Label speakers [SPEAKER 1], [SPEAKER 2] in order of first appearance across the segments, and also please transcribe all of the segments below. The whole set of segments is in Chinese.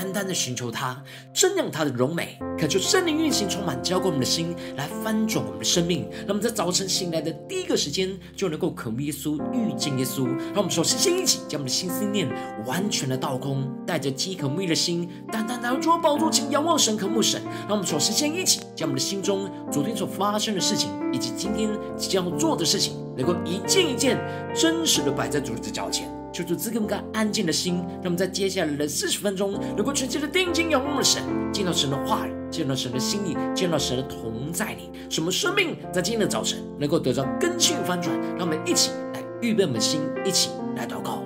[SPEAKER 1] 单单的寻求他，瞻仰他的荣美，恳求圣灵运行，充满浇灌我们的心，来翻转我们的生命。那么在早晨醒来的第一个时间，就能够渴慕耶稣，遇见耶稣。让我们首先先一起将我们的心思念完全的倒空，带着饥渴慕义的心，单单来到主的宝座前仰望神，渴慕神。让我们首先先一起将我们的心中昨天所发生的事情，以及今天即将要做的事情，能够一件一件真实的摆在主的脚前。求主赐给我们个安静的心，让我们在接下来的四十分钟，能够全心的定睛仰望的神，见到神的话语，见到神的心意，见到神的同在里，什么生命在今天的早晨能够得到根性翻转。让我们一起来预备我们的心，一起来祷告。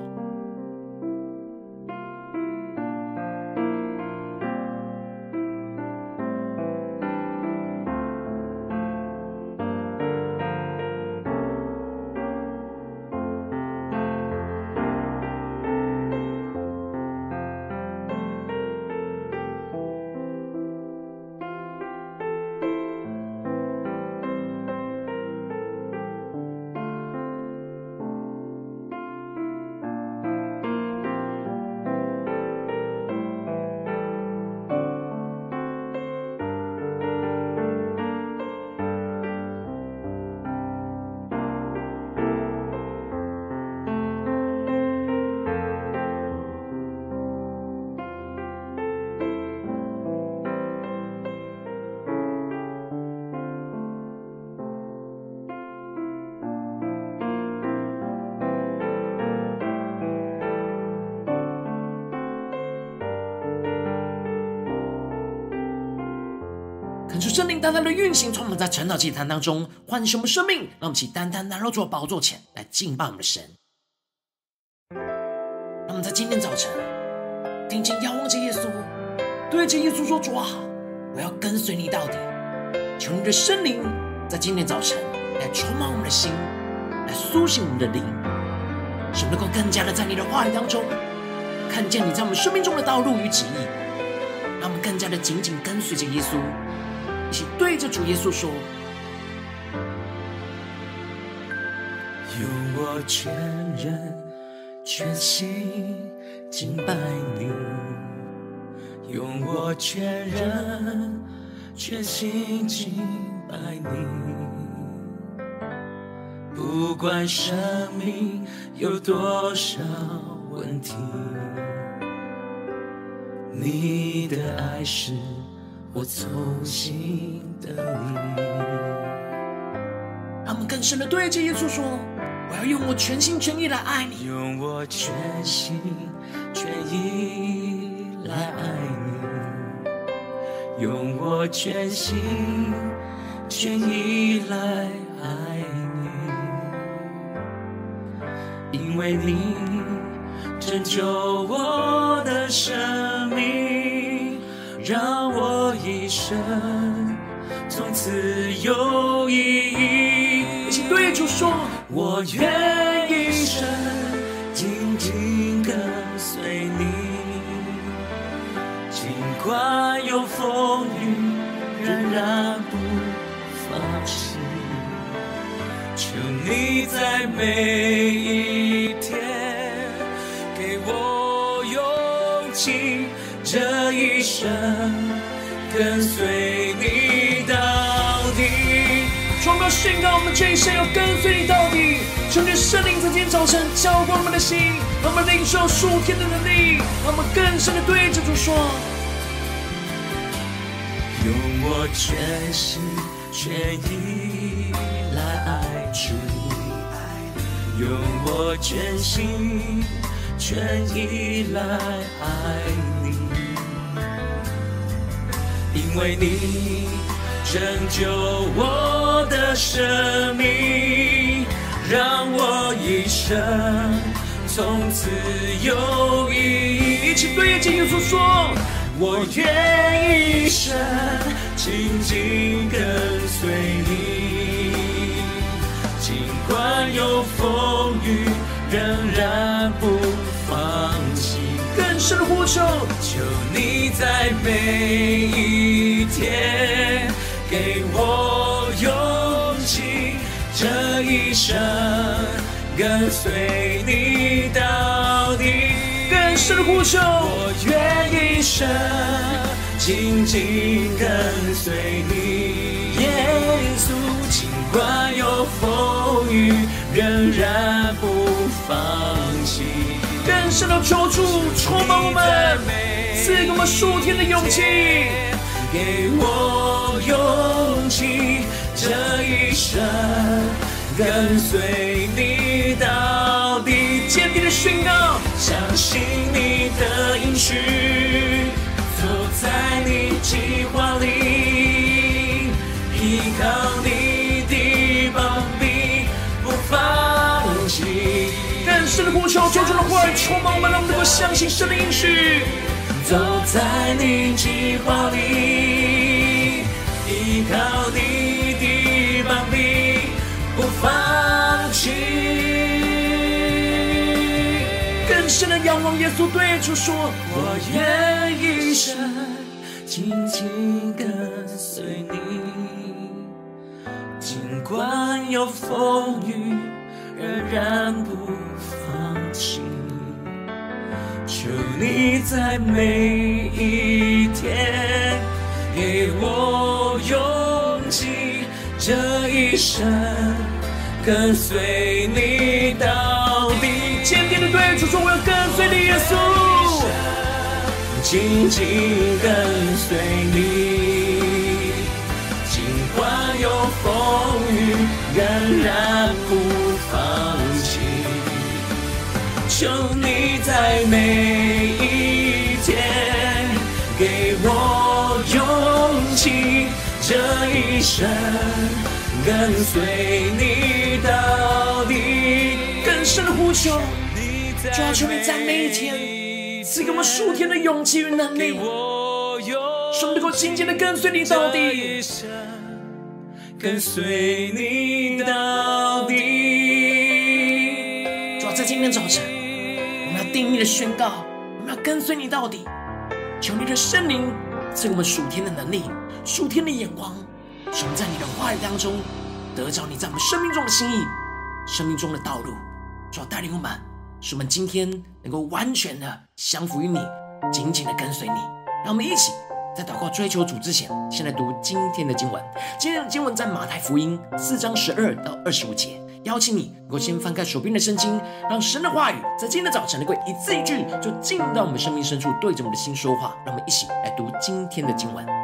[SPEAKER 1] 圣灵单单的运行，充满在晨祷祭坛当中，唤醒我们生命。让我们起单单来到主的宝座前来敬拜我们的神。让我们在今天早晨，定睛仰望着耶稣，对着耶稣说：“主啊，我要跟随你到底。”求你的圣灵在今天早晨来充满我们的心，来苏醒我们的灵，使能够更加的在你的话语当中，看见你在我们生命中的道路与旨意，让我们更加的紧紧跟随着耶稣。对着主耶稣说：“
[SPEAKER 2] 用我全人全心敬拜你，用我全人全心敬拜你，不管生命有多少问题，你的爱是。”我从心等你，
[SPEAKER 1] 他们更深的对着耶稣说：“我要用我全心全意来爱你，
[SPEAKER 2] 用我全心全意来爱你，用我全心全意来爱你，因为你拯救我的生命，让我。”一生从此有意
[SPEAKER 1] 义。请对主说：
[SPEAKER 2] 我愿一生紧紧跟随你，尽管有风雨，仍然不放弃。求你在每一生。跟随你到底，
[SPEAKER 1] 宣告宣告，我们这一生要跟随你到底。求你圣灵在今天早晨浇灌我们的心，让我们领受属天的能力，让我们更深的对着主说：
[SPEAKER 2] 用我全心全意来爱主，用我全心全意来爱你。为你拯救我的生命，让我一生从此有意义。
[SPEAKER 1] 一起对着耶稣说：
[SPEAKER 2] 我愿一生紧紧跟随你，尽管有风雨，仍然不放弃。
[SPEAKER 1] 更深的呼求，
[SPEAKER 2] 求你在每一天给我勇气，这一生跟随你到底。
[SPEAKER 1] 更深的呼求，
[SPEAKER 2] 我愿一生紧紧跟随你，耶稣。尽管有风雨，仍然不放弃。
[SPEAKER 1] 更深的求主充满我们，赐给我们数天的勇气，
[SPEAKER 2] 给我勇气，这一生跟随你到底。
[SPEAKER 1] 坚定的宣告，
[SPEAKER 2] 相信你的应许，走在你计划里，依靠你
[SPEAKER 1] 更深的呼求，求主的话语充满我们，让我们能够相信神的应许。
[SPEAKER 2] 走在你计划里，依靠你的膀臂，不放弃。
[SPEAKER 1] 更深的仰望耶稣，对主说：
[SPEAKER 2] 我愿一生紧紧跟随你，尽管有风雨，仍然不放弃。求你在每一天给我勇气，这一生跟随你到底。
[SPEAKER 1] 坚定的对主说：我要跟随你，耶稣。
[SPEAKER 2] 紧紧跟随你，尽管有风雨，仍然不。求你在每一天给我勇气，这一生跟随你到底。
[SPEAKER 1] 更深的呼求，就要求你在每一天赐给我们数天的勇气与能力，使我们能够紧紧的跟随你到底，
[SPEAKER 2] 跟随你到底。
[SPEAKER 1] 主要在今天早晨。定义的宣告，我们要跟随你到底。求你的圣灵赐给我们属天的能力、属天的眼光，使我们在你的话语当中得着你在我们生命中的心意、生命中的道路。主要带领我们，使我们今天能够完全的降服于你，紧紧的跟随你。让我们一起在祷告追求主之前，先来读今天的经文。今天的经文在马太福音四章十二到二十五节。邀请你能够先翻开手边的圣经，让神的话语在今天的早晨能够一字一句就进入到我们生命深处，对着我们的心说话。让我们一起来读今天的经文。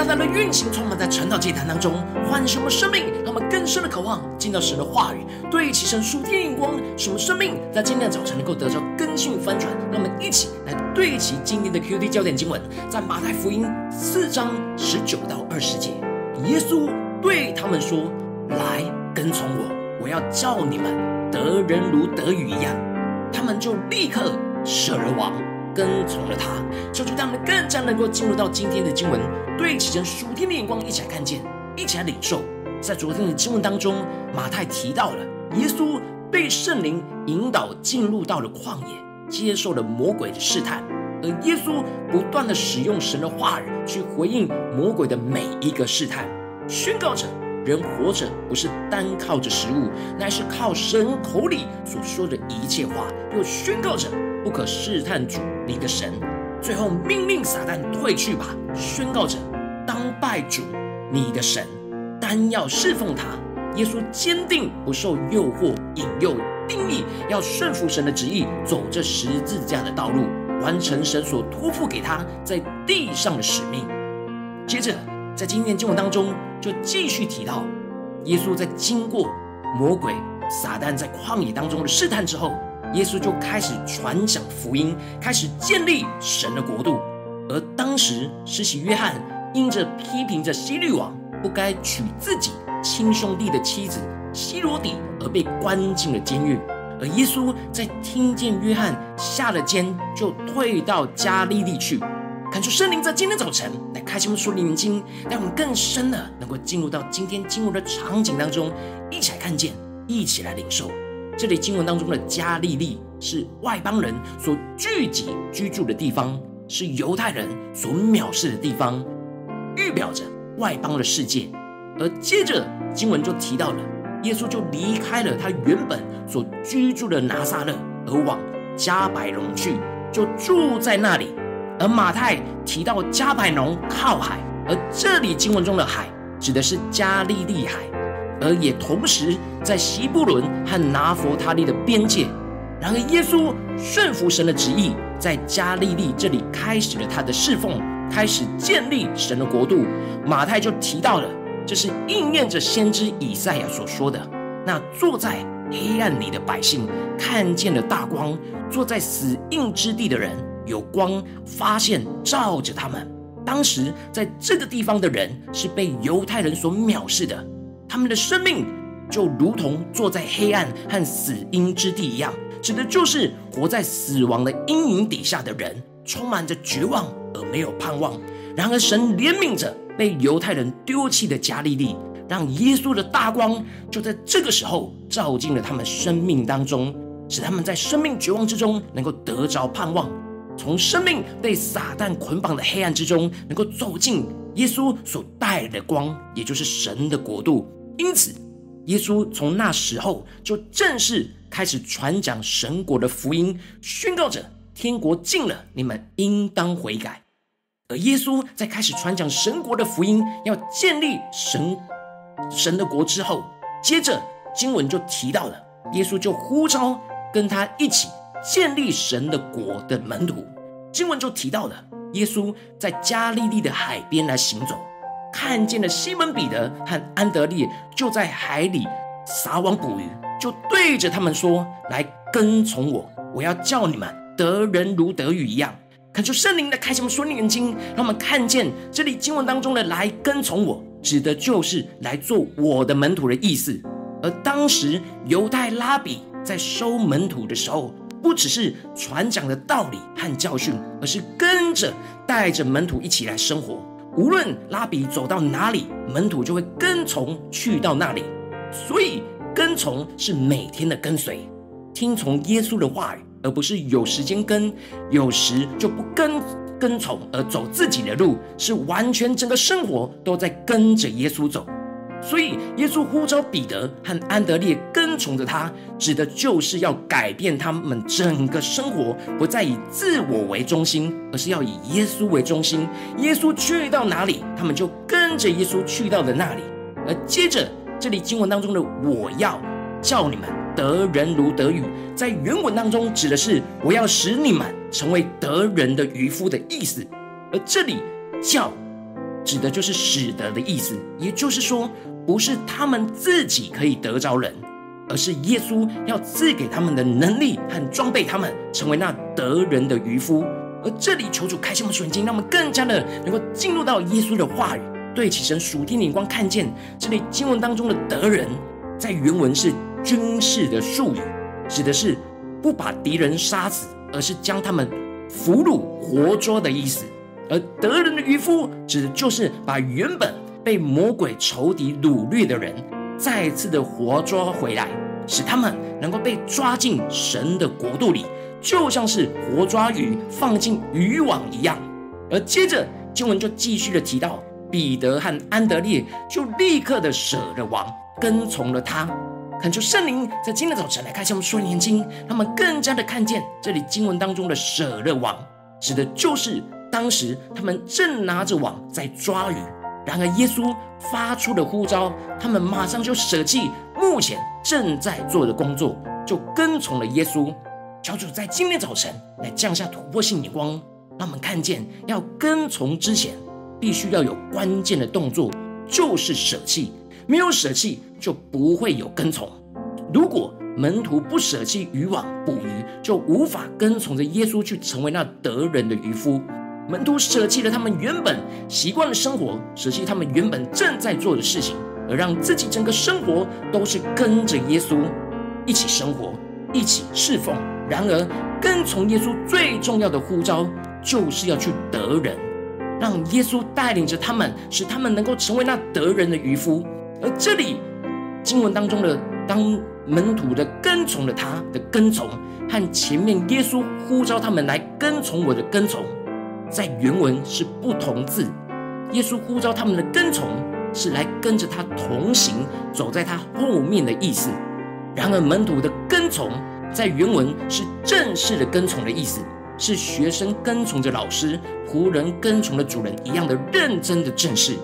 [SPEAKER 1] 大大的运行，充满在晨祷祭坛当中，唤醒我们生命，让我们更深的渴望进到神的话语，对齐神属天眼光，使我们生命在今天早晨能够得到更新翻转。让我们一起来对齐今天的 QD 焦点经文，在马太福音四章十九到二十节，耶稣对他们说：“来跟从我，我要叫你们得人如得鱼一样。”他们就立刻舍了网。跟从了他，求主让我们更加能够进入到今天的经文，对齐神属天的眼光，一起来看见，一起来领受。在昨天的经文当中，马太提到了耶稣被圣灵引导进入到了旷野，接受了魔鬼的试探，而耶稣不断的使用神的话语去回应魔鬼的每一个试探，宣告着人活着不是单靠着食物，乃是靠神口里所说的一切话，又宣告着。不可试探主你的神，最后命令撒旦退去吧，宣告着当拜主你的神，单要侍奉他。耶稣坚定不受诱惑引诱，定义要顺服神的旨意，走这十字架的道路，完成神所托付给他在地上的使命。接着，在今天经文当中，就继续提到耶稣在经过魔鬼撒旦在旷野当中的试探之后。耶稣就开始传讲福音，开始建立神的国度。而当时施洗约翰因着批评着希律王不该娶自己亲兄弟的妻子希罗底，而被关进了监狱。而耶稣在听见约翰下了监，就退到加利利去。恳求圣灵在今天早晨来开启我们属灵眼睛，让我们更深的能够进入到今天经文的场景当中，一起来看见，一起来领受。这里经文当中的加利利是外邦人所聚集居住的地方，是犹太人所藐视的地方，预表着外邦的世界。而接着经文就提到了，耶稣就离开了他原本所居住的拿撒勒，而往加百隆去，就住在那里。而马太提到加百农靠海，而这里经文中的海指的是加利利海。而也同时在西布伦和拿弗他利的边界。然而，耶稣顺服神的旨意，在加利利这里开始了他的侍奉，开始建立神的国度。马太就提到了，这是应验着先知以赛亚所说的：“那坐在黑暗里的百姓看见了大光，坐在死荫之地的人有光发现照着他们。”当时在这个地方的人是被犹太人所藐视的。他们的生命就如同坐在黑暗和死荫之地一样，指的就是活在死亡的阴影底下的人，充满着绝望而没有盼望。然而，神怜悯着被犹太人丢弃的加利利，让耶稣的大光就在这个时候照进了他们生命当中，使他们在生命绝望之中能够得着盼望，从生命被撒旦捆绑的黑暗之中，能够走进耶稣所带来的光，也就是神的国度。因此，耶稣从那时候就正式开始传讲神国的福音，宣告着天国近了，你们应当悔改。而耶稣在开始传讲神国的福音，要建立神神的国之后，接着经文就提到了，耶稣就呼召跟他一起建立神的国的门徒。经文就提到了耶稣在加利利的海边来行走。看见了西门彼得和安德烈就在海里撒网捕鱼，就对着他们说：“来跟从我，我要叫你们得人如得鱼一样。”恳求圣灵的开启我们属灵眼睛，让我们看见这里经文当中的“来跟从我”，指的就是来做我的门徒的意思。而当时犹太拉比在收门徒的时候，不只是传讲的道理和教训，而是跟着带着门徒一起来生活。无论拉比走到哪里，门徒就会跟从去到那里。所以跟从是每天的跟随，听从耶稣的话语，而不是有时间跟，有时就不跟跟从而走自己的路，是完全整个生活都在跟着耶稣走。所以，耶稣呼召彼得和安德烈跟从着他，指的就是要改变他们整个生活，不再以自我为中心，而是要以耶稣为中心。耶稣去到哪里，他们就跟着耶稣去到了那里。而接着，这里经文当中的“我要叫你们得人如得鱼”，在原文当中指的是我要使你们成为得人的渔夫的意思。而这里“叫”指的就是使得的意思，也就是说，不是他们自己可以得着人，而是耶稣要赐给他们的能力和装备他们，成为那得人的渔夫。而这里求主开启我们属灵经，让我们更加的能够进入到耶稣的话语，对齐神属天眼光，看见这里经文当中的得人，在原文是军事的术语，指的是不把敌人杀死，而是将他们俘虏活捉的意思。而得人的渔夫，指的就是把原本被魔鬼仇敌掳掠的人，再次的活捉回来，使他们能够被抓进神的国度里。就像是活抓鱼放进渔网一样，而接着经文就继续的提到，彼得和安德烈就立刻的舍了网，跟从了他。恳求圣灵在今天早晨来开启我们双眼睛，他们更加的看见这里经文当中的舍了网，指的就是当时他们正拿着网在抓鱼，然而耶稣发出的呼召，他们马上就舍弃目前正在做的工作，就跟从了耶稣。求主在今天早晨来降下突破性眼光，让我们看见要跟从之前，必须要有关键的动作，就是舍弃。没有舍弃，就不会有跟从。如果门徒不舍弃渔网捕鱼，就无法跟从着耶稣去成为那得人的渔夫。门徒舍弃了他们原本习惯的生活，舍弃他们原本正在做的事情，而让自己整个生活都是跟着耶稣一起生活，一起侍奉。然而，跟从耶稣最重要的呼召，就是要去得人，让耶稣带领着他们，使他们能够成为那得人的渔夫。而这里经文当中的当门徒的跟从了他的跟从，和前面耶稣呼召他们来跟从我的跟从，在原文是不同字。耶稣呼召他们的跟从，是来跟着他同行，走在他后面的意思。然而门徒的跟从。在原文是正式的跟从的意思，是学生跟从着老师，仆人跟从了主人一样的认真的正式。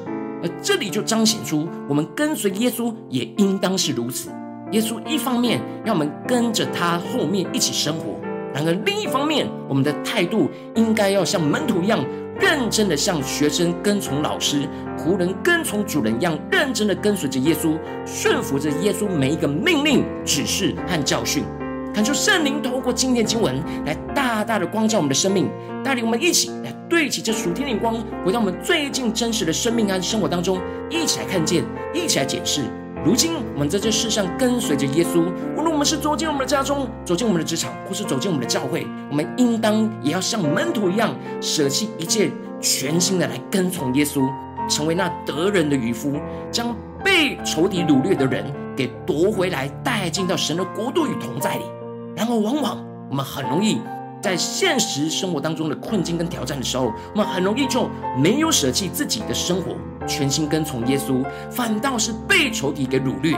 [SPEAKER 1] 而这里就彰显出，我们跟随耶稣也应当是如此。耶稣一方面让我们跟着他后面一起生活，然而另一方面，我们的态度应该要像门徒一样，认真的像学生跟从老师，仆人跟从主人一样，认真的跟随着耶稣，顺服着耶稣每一个命令、指示和教训。恳求圣灵透过今天经文来大大的光照我们的生命，带领我们一起来对齐这属天的光，回到我们最近真实的生命和生活当中，一起来看见，一起来检视。如今我们在这世上跟随着耶稣，无论我们是走进我们的家中，走进我们的职场，或是走进我们的教会，我们应当也要像门徒一样，舍弃一切，全心的来跟从耶稣，成为那得人的渔夫，将被仇敌掳掠的人给夺回来，带进到神的国度与同在里。然而，往往我们很容易在现实生活当中的困境跟挑战的时候，我们很容易就没有舍弃自己的生活，全心跟从耶稣，反倒是被仇敌给掳掠，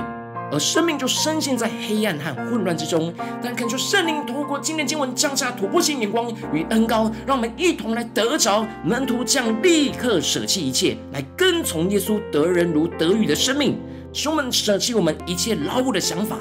[SPEAKER 1] 而生命就深陷在黑暗和混乱之中。但恳求圣灵透过今天经文降下突破性眼光与恩膏，让我们一同来得着门徒这样立刻舍弃一切，来跟从耶稣得人如得鱼的生命，使我们舍弃我们一切老我的想法。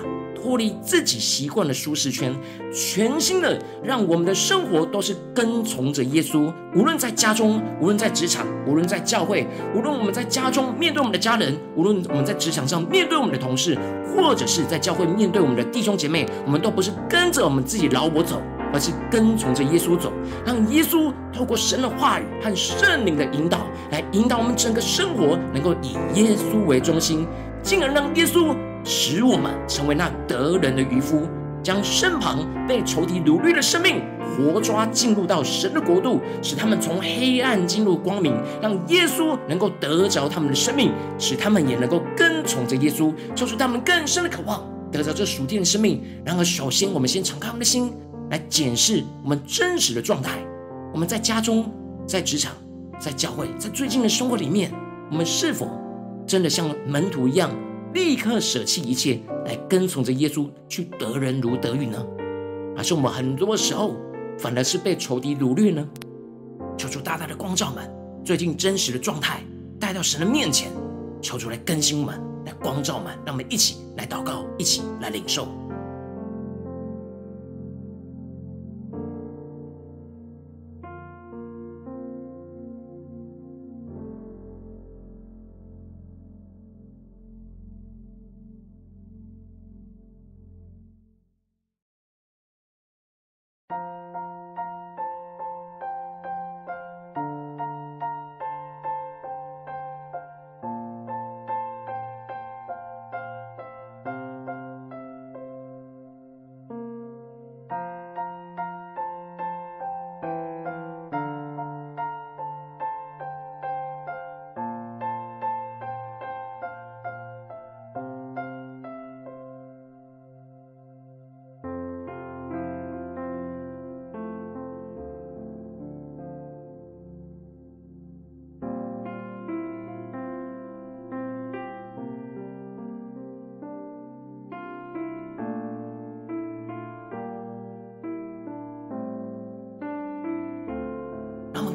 [SPEAKER 1] 脱离自己习惯的舒适圈，全新的让我们的生活都是跟从着耶稣。无论在家中，无论在职场，无论在教会，无论我们在家中面对我们的家人，无论我们在职场上面对我们的同事，或者是在教会面对我们的弟兄姐妹，我们都不是跟着我们自己老我走，而是跟从着耶稣走。让耶稣透过神的话语和圣灵的引导，来引导我们整个生活，能够以耶稣为中心，进而让耶稣。使我们成为那得人的渔夫，将身旁被仇敌掳掠的生命活抓进入到神的国度，使他们从黑暗进入光明，让耶稣能够得着他们的生命，使他们也能够跟从着耶稣，做出他们更深的渴望，得着这属天的生命。然而，首先我们先敞开我们的心，来检视我们真实的状态。我们在家中、在职场、在教会、在最近的生活里面，我们是否真的像门徒一样？立刻舍弃一切，来跟从着耶稣去得人如得玉呢？还是我们很多时候反而是被仇敌掳掠呢？求主大大的光照们，最近真实的状态带到神的面前，求主来更新我们，来光照们，让我们一起来祷告，一起来领受。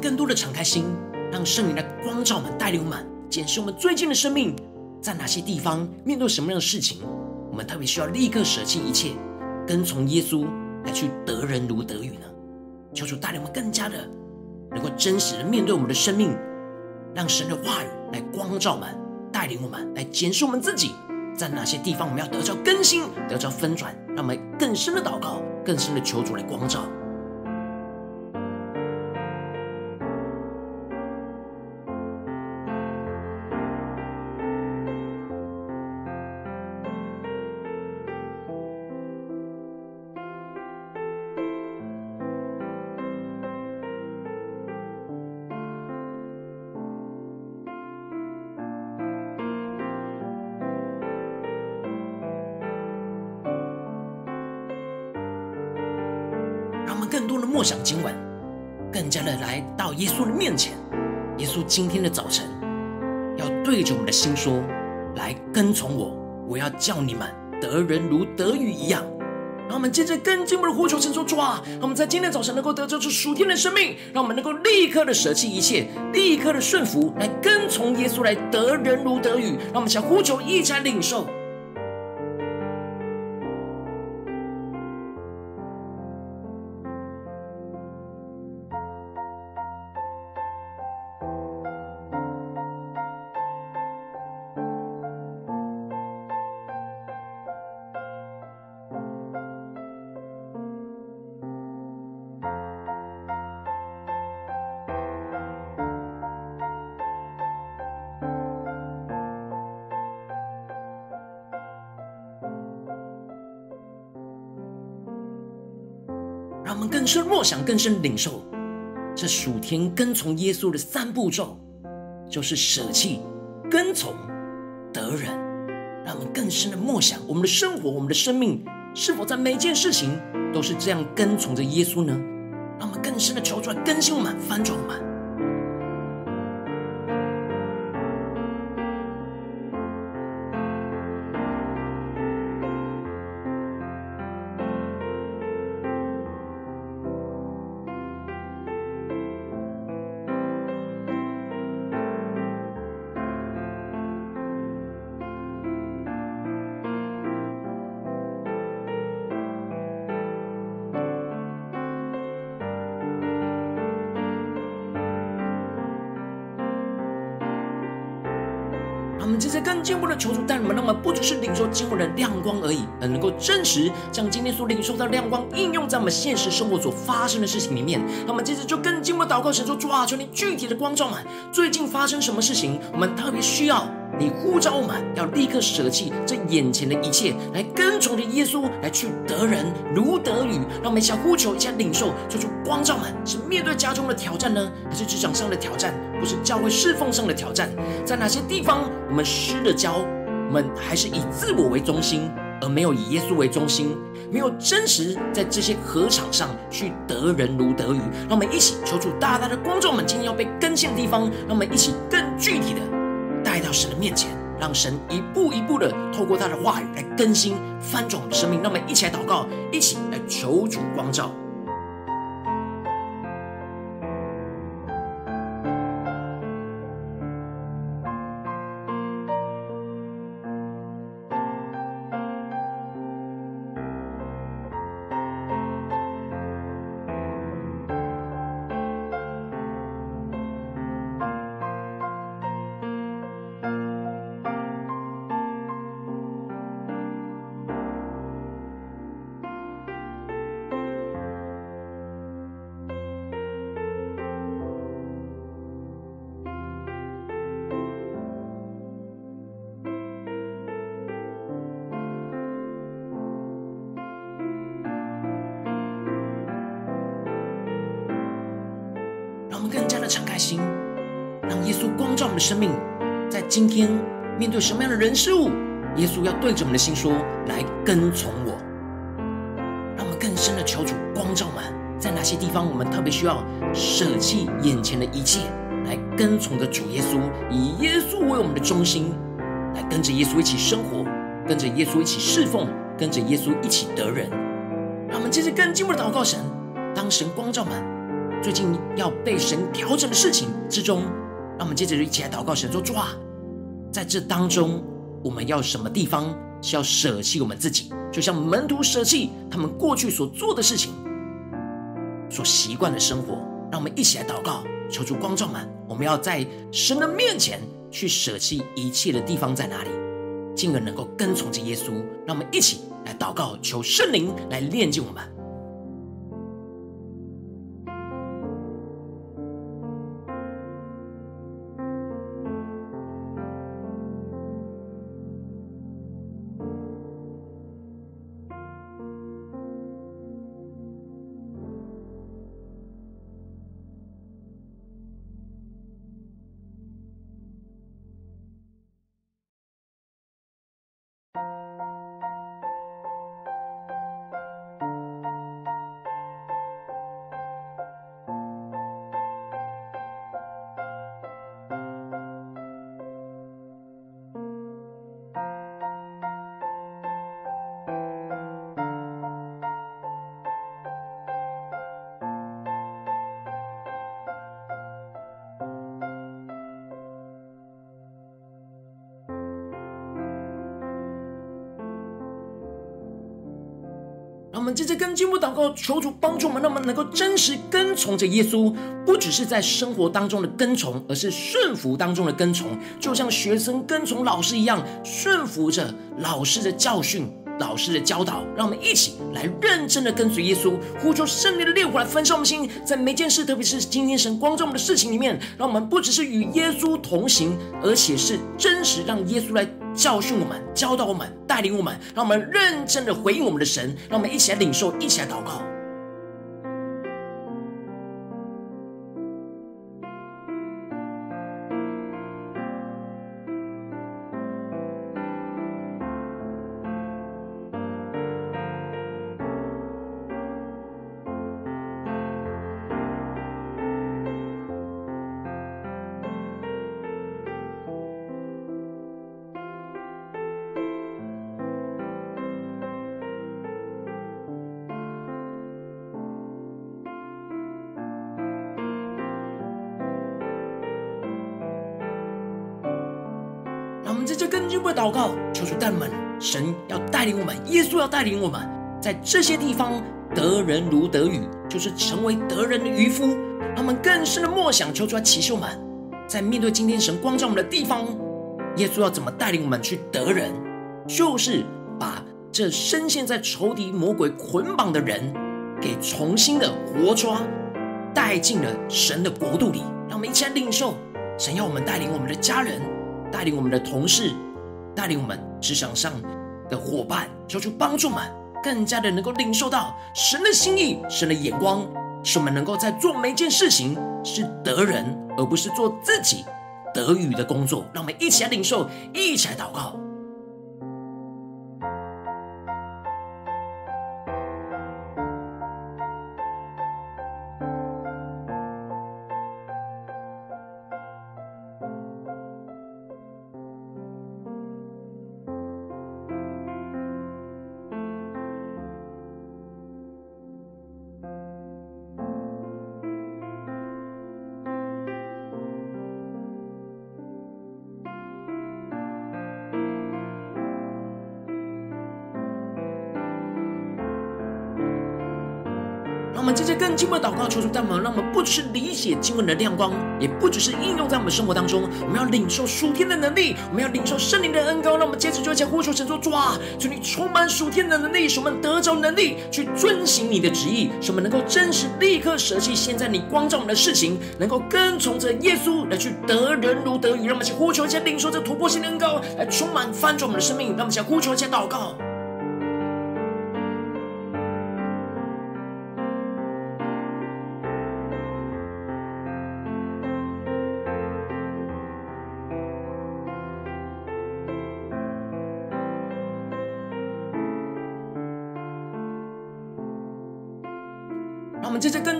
[SPEAKER 1] 更多的敞开心，让圣灵来光照我们，带领我们检视我们最近的生命，在哪些地方面对什么样的事情，我们特别需要立刻舍弃一切，跟从耶稣来去得人如得鱼呢？求主带领我们更加的能够真实的面对我们的生命，让神的话语来光照我们，带领我们来检视我们自己，在哪些地方我们要得着更新，得着翻转，让我们更深的祷告，更深的求主来光照。想经文，更加的来到耶稣的面前。耶稣今天的早晨要对着我们的心说：“来跟从我，我要叫你们得人如得鱼一样。”让我们接着更进一步的呼求神说：“主啊，让我们在今天早晨能够得着这属天的生命，让我们能够立刻的舍弃一切，立刻的顺服，来跟从耶稣，来得人如得鱼。”让我们想呼求，一起来领受。更深若想，更深领受这属天跟从耶稣的三步骤，就是舍弃、跟从、得人。让我们更深的默想，我们的生活、我们的生命，是否在每件事情都是这样跟从着耶稣呢？让我们更深的求出来更新我们、翻转我们。求主带领我们，让我们不只是领受经文的亮光而已，而能够真实将今天所领受到的亮光应用在我们现实生活所发生的事情里面。那么这次就更进一步祷告神说：主啊，求你具体的光照们，最近发生什么事情，我们特别需要。你呼召我们要立刻舍弃这眼前的一切，来跟从着耶稣，来去得人如得鱼。让我们想呼求一下领受，求主光照们，是面对家中的挑战呢，还是职场上的挑战，不是教会侍奉上的挑战？在哪些地方我们失了焦？我们还是以自我为中心，而没有以耶稣为中心，没有真实在这些合场上去得人如得鱼。让我们一起求主大大的光照们，今天要被更新的地方，让我们一起更具体的。带到神的面前，让神一步一步的透过他的话语来更新翻转我们的生命。那么一起来祷告，一起来求主光照。对什么样的人事物，耶稣要对着我们的心说：“来跟从我。”让我们更深的求主光照我们，在哪些地方我们特别需要舍弃眼前的一切，来跟从着主耶稣，以耶稣为我们的中心，来跟着耶稣一起生活，跟着耶稣一起侍奉，跟着耶稣一起得人。让我们接着更进一步的祷告神，当神光照我们。最近要被神调整的事情之中，让我们接着一起来祷告神说：主啊，在这当中，我们要什么地方是要舍弃我们自己，就像门徒舍弃他们过去所做的事情、所习惯的生活。让我们一起来祷告，求主光照们，我们要在神的面前去舍弃一切的地方在哪里，进而能够跟从着耶稣。让我们一起来祷告，求圣灵来炼净我们。我们接着跟进步祷告，求主帮助我们，让我们能够真实跟从着耶稣，不只是在生活当中的跟从，而是顺服当中的跟从，就像学生跟从老师一样，顺服着老师的教训、老师的教导。让我们一起来认真的跟随耶稣，呼求圣灵的烈火来焚烧我们心，在每件事，特别是今天神光照我们的事情里面，让我们不只是与耶稣同行，而且是真实让耶稣来。教训我们，教导我们，带领我们，让我们认真的回应我们的神，让我们一起来领受，一起来祷告。在这更进一步祷告，求主带领们，神要带领我们，耶稣要带领我们，在这些地方得人如得鱼，就是成为得人的渔夫。让我们更深的默想，求主来启示我们，在面对今天神光照我们的地方，耶稣要怎么带领我们去得人？就是把这深陷在仇敌魔鬼捆绑的人，给重新的活抓，带进了神的国度里。让我们一起来领受，神要我们带领我们的家人。带领我们的同事，带领我们职场上的伙伴，求主帮助们，更加的能够领受到神的心意、神的眼光，使我们能够在做每一件事情是得人，而不是做自己得与的工作。让我们一起来领受，一起来祷告。我们接着更进一步祷告，求主带我们，让我们不只是理解经文的亮光，也不只是应用在我们生活当中。我们要领受属天的能力，我们要领受圣灵的恩膏。让我们接着就将呼求神说：主啊，求你充满属天的能力，使我们得着能力去遵行你的旨意，使我们能够真实立刻舍弃现在你光照我们的事情，能够跟从着耶稣来去得人如得鱼。让我们先呼求，先领受这突破性的恩膏，来充满翻转我们的生命。让我们先呼求，先祷告。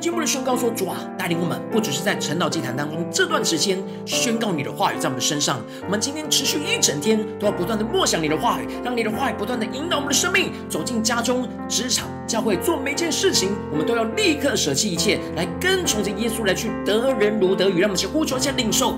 [SPEAKER 1] 进一步的宣告说：主啊，带领我们不只是在晨祷祭坛当中这段时间宣告你的话语在我们的身上，我们今天持续一整天都要不断的默想你的话语，让你的话语不断的引导我们的生命走进家中、职场、教会，做每件事情，我们都要立刻舍弃一切，来跟从着耶稣来去得人如得鱼。让我们先呼求，先领受。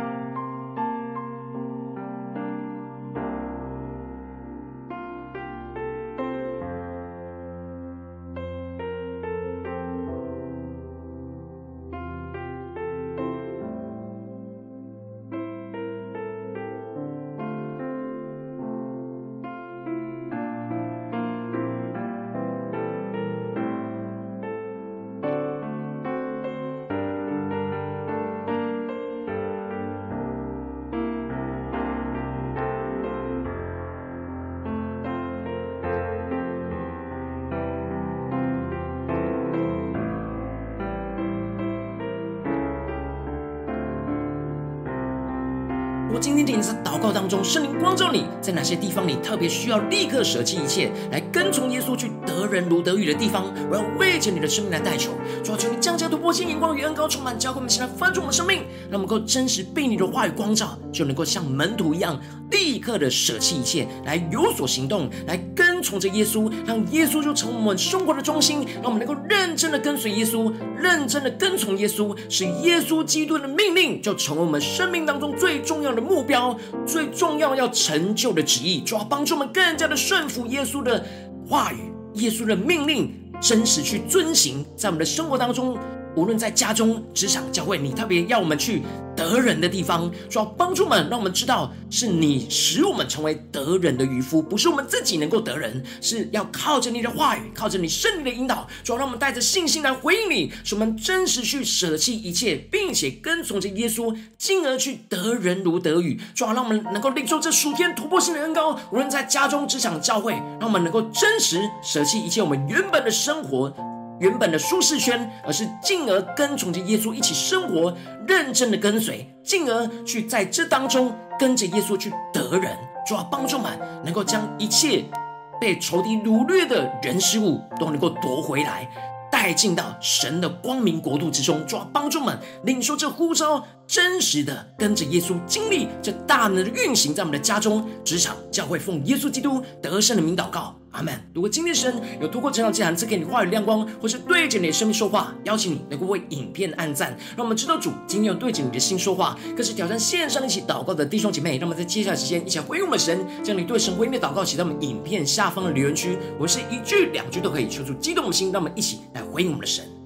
[SPEAKER 1] 点在祷告当中，圣灵光照你在哪些地方，你特别需要立刻舍弃一切，来跟从耶稣去得人如得鱼的地方。我要为着你的生命来代求，主啊，求你降下突破性眼光与恩膏，充满教会我们，现在翻转我们的生命，让我们能够真实被你的话语光照，就能够像门徒一样，立刻的舍弃一切，来有所行动，来跟从着耶稣，让耶稣就成为我们生活的中心，让我们能够认真的跟随耶稣，认真的跟从耶稣，使耶稣基督的命令就成为我们生命当中最重要的目标，最重要要成就的旨意，就要帮助我们更加的顺服耶稣的话语，耶稣的命令，真实去遵行，在我们的生活当中。无论在家中、职场、教会，你特别要我们去得人的地方，主要帮助们，让我们知道是你使我们成为得人的渔夫，不是我们自己能够得人，是要靠着你的话语，靠着你圣灵的引导，主要让我们带着信心来回应你，使我们真实去舍弃一切，并且跟从着耶稣，进而去得人如得鱼。主要让我们能够领受这数天突破性的恩膏，无论在家中、职场、教会，让我们能够真实舍弃一切我们原本的生活。原本的舒适圈，而是进而跟从着耶稣一起生活，认真的跟随，进而去在这当中跟着耶稣去得人，主要帮助们能够将一切被仇敌掳掠的人事物都能够夺回来。带进到神的光明国度之中，主要帮助们领受这呼召，真实的跟着耶稣经历这大能的运行，在我们的家中、职场、教会，奉耶稣基督得胜的名祷告，阿门。如果今天神有透过这场祭坛赐给你话语亮光，或是对着你的生命说话，邀请你能够为影片按赞，让我们知道主今天有对着你的心说话。更是挑战线上一起祷告的弟兄姐妹，让我们在接下来时间一起回应我们的神，将你对神回应的祷告写在我们影片下方的留言区，我是一句两句都可以说出激动的心，让我们一起来。回应我们的神。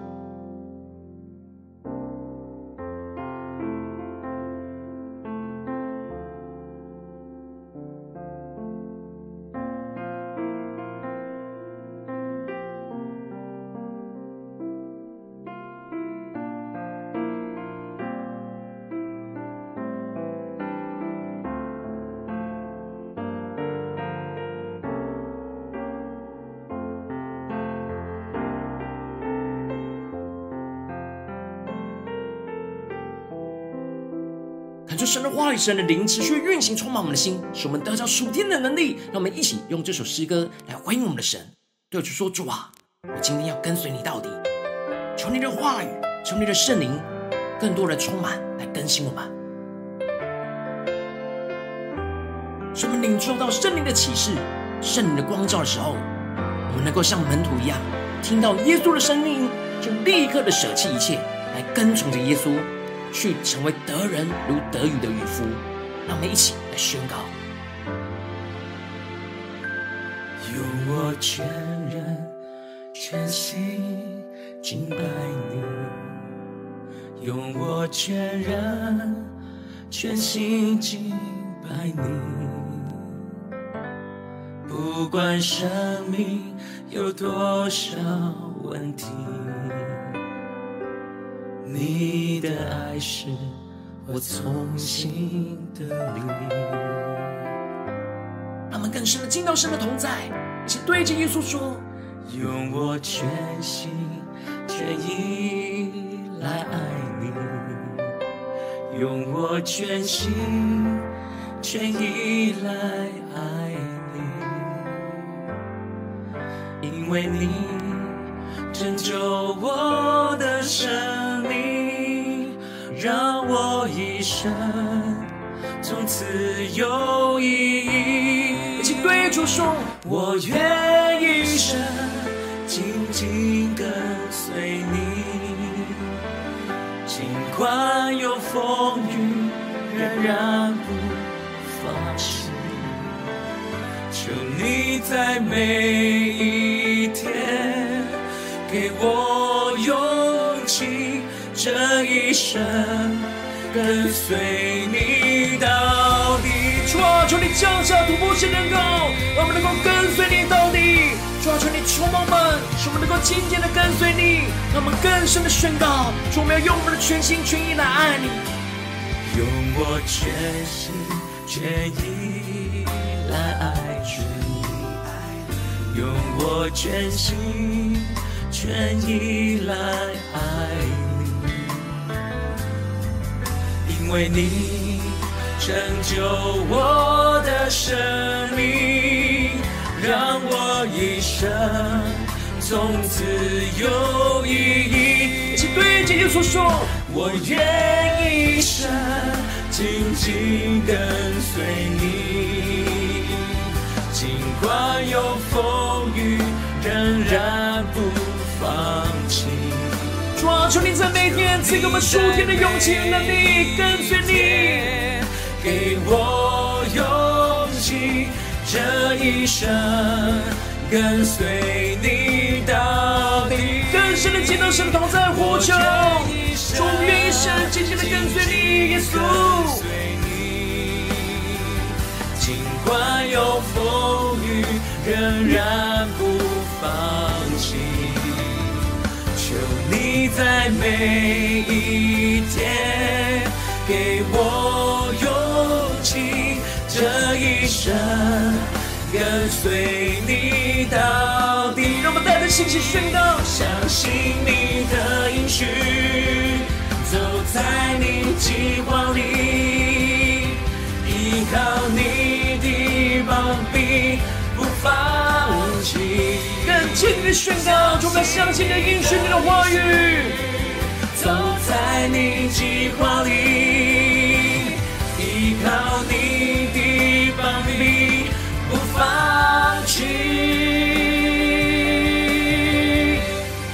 [SPEAKER 1] 神的、灵持续运行，充满我们的心，使我们得着属天的能力。让我们一起用这首诗歌来回应我们的神，对主说：“主啊，我今天要跟随你到底。求你的话语，求你的圣灵，更多的充满来更新我们。使我们领受到圣灵的启示、圣灵的光照的时候，我们能够像门徒一样，听到耶稣的声音，就立刻的舍弃一切，来跟从着耶稣。”去成为得人如得鱼的渔夫，让我们一起来宣告。
[SPEAKER 2] 用我全人全心敬拜你，用我全人全心敬拜你。不管生命有多少问题，你的爱是我从心得力。
[SPEAKER 1] 让我们更深的进到神的同在，一起对着耶稣说：
[SPEAKER 2] 用我全心全意来爱你，用我全心全意来爱你，因为你拯救我的生，让我一生从此有意
[SPEAKER 1] 义。请对主说：
[SPEAKER 2] 我愿一生紧紧跟随你，尽管有风雨，仍然不放弃。求你在每一天给我，这一生跟随你到底。
[SPEAKER 1] 主啊，求你降下突破性能够，我们能够跟随你到底。主啊，求你触摸我们，使我们能够紧紧的跟随你，让我们更深的宣告，主，我们要用我们的全心全意来爱你，
[SPEAKER 2] 用我全心全意来爱主，用我全心全意来爱因为你拯救我的生命，让我一生从此有意义。
[SPEAKER 1] 一起对着耶稣说：
[SPEAKER 2] 我愿一生紧紧跟随你，尽管有风雨，仍然不。
[SPEAKER 1] 求你在每天赐给我们数天的勇气和能力，跟随你。
[SPEAKER 2] 给我勇气，这一生跟随你到底。
[SPEAKER 1] 更深的见到神同在呼求，终愿一生紧紧的跟随你，耶稣。
[SPEAKER 2] 尽管有风雨，仍然不放在每一天给我勇气，这一生跟随你到底。
[SPEAKER 1] 让我们带着信心宣告：
[SPEAKER 2] 相信你的应许，走在你计划里，依靠你的膀臂，不放。
[SPEAKER 1] 坚定的宣告，就该相信你的应许，你的话语。
[SPEAKER 2] 走在你计划里，依靠你的膀臂，不放弃。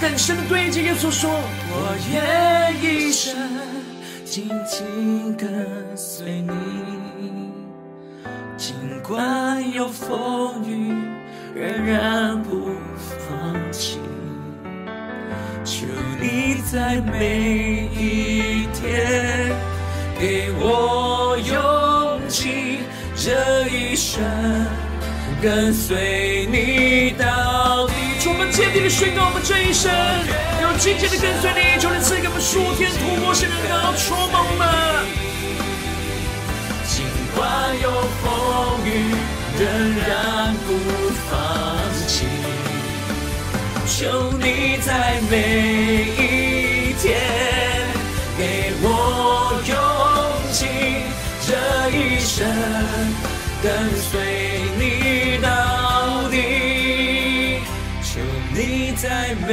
[SPEAKER 1] 更深的对着耶稣说：
[SPEAKER 2] 我愿一生紧紧跟随你，尽管有风雨，仍然不放弃。求你在每一天给我勇气，这一生跟随你到底。
[SPEAKER 1] 我们坚定的宣告，我们这一生要紧紧的跟随你。求你赐给我们属天突破性的能力，充满我们。
[SPEAKER 2] 尽管有风雨，仍然不放弃。求你在每一天给我勇气，这一生跟随你到底。求你在每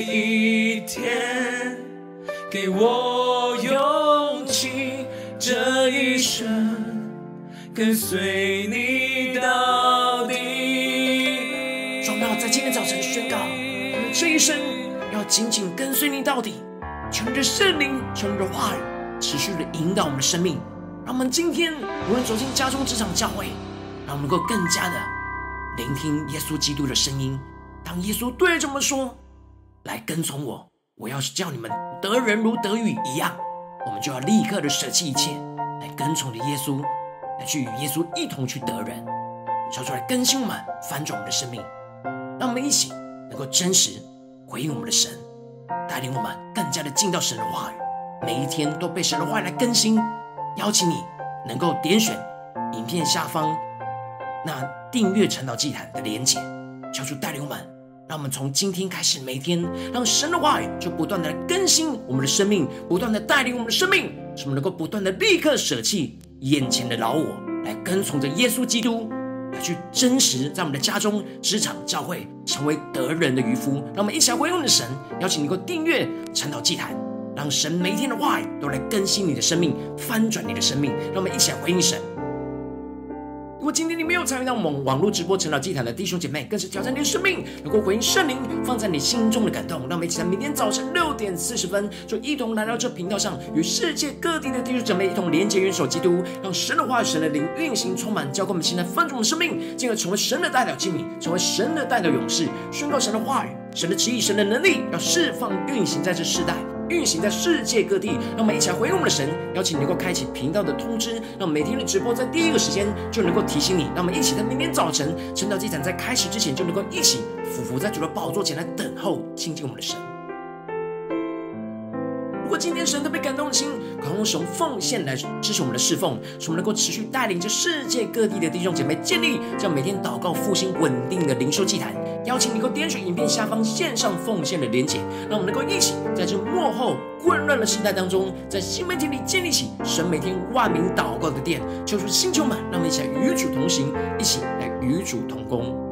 [SPEAKER 2] 一天给我勇气，这一生跟随你到底。
[SPEAKER 1] 让我在今天早晨宣告。我们这一生要紧紧跟随你到底，求你的圣灵，求你的话语持续的引导我们的生命，让我们今天无论走进家中、职场、教会，让我们能够更加的聆听耶稣基督的声音。当耶稣对着我们说：“来跟从我，我要是叫你们得人如得鱼一样，我们就要立刻的舍弃一切，来跟从着耶稣，来去与耶稣一同去得人，求主来更新我们，翻转我们的生命，让我们一起能够真实回应我们的神，带领我们更加的进到神的话语，每一天都被神的话语来更新。邀请你能够点选影片下方那订阅晨祷祭坛的连结，求主带领我们，让我们从今天开始，每天让神的话语就不断的更新我们的生命，不断的带领我们的生命，使我们能够不断的立刻舍弃眼前的老我，来跟从着耶稣基督。来去真实在我们的家中、职场、教会，成为得人的渔夫。让我们一起来回应的神，邀请你能够订阅晨祷祭坛，让神每一天的话语都来更新你的生命，翻转你的生命。让我们一起来回应神。如果今天你没有参与到我们网络直播晨祷祭坛的弟兄姐妹，更是挑战你的生命，能够回应圣灵放在你心中的感动。让我们一起在明天早晨六点四十分，就一同来到这频道上，与世界各地的弟兄姐妹一同连接、元首基督，让神的话语、神的灵运行、充满，教给我们现在翻转我们生命，进而成为神的代表器皿，成为神的代表勇士，宣告神的话语、神的旨意、神的能力，要释放、运行在这世代。运行在世界各地，让我们一起来回应我们的神，邀请你能够开启频道的通知，让每天的直播在第一个时间就能够提醒你。让我们一起在明天早晨晨祷祭坛在开始之前，就能够一起俯伏在主的宝座前来等候亲近我们的神。如果今天神特别感动的心，渴望用使用奉献来支持我们的侍奉，使我们能够持续带领着世界各地的弟兄姐妹建立这样每天祷告复兴稳定的灵修祭坛。邀请你能够点选影片下方线上奉献的连结，让我们能够一起在这幕后混乱的时代当中，在新媒体里建立起神每天万名祷告的殿。求主星球们，让我们一起来与主同行，一起来与主同工。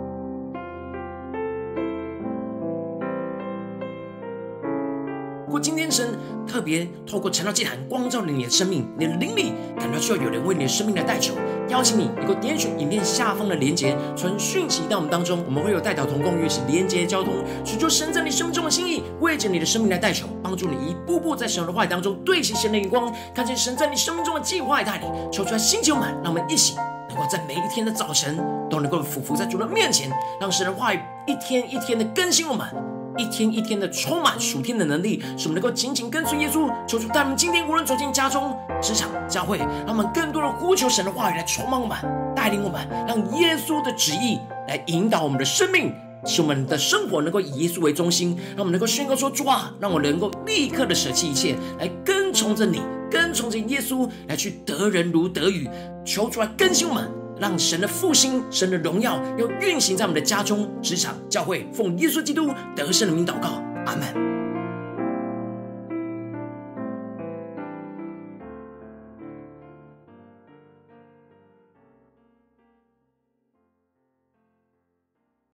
[SPEAKER 1] 如果今天神特别透过晨祷祭坛光照了你的生命，你的灵里感到需要有人为你的生命来代求。邀请你能够点选影片下方的连结，传讯息到我们当中，我们会有代表同工，与其连结交通，寻求神在你生命中的心意，为着你的生命来代求，帮助你一步步在神的话语当中对齐神的眼光，看见神在你生命中的计划带领。求出来，星球们，让我们一起能够在每一天的早晨都能够俯伏在主的面前，让神的话语一天一天的更新我们。一天一天的充满属天的能力，使我们能够紧紧跟随耶稣。求主带我们今天无论走进家中、职场、教会，让我们更多的呼求神的话语来充满我们，带领我们，让耶稣的旨意来引导我们的生命，使我们的生活能够以耶稣为中心。让我们能够宣告说：主啊，让我能够立刻的舍弃一切，来跟从着你，跟从着耶稣，来去得人如得鱼。求主来更新我们。让神的复兴、神的荣耀，要运行在我们的家中、职场、教会，奉耶稣基督得胜的名祷告，阿门。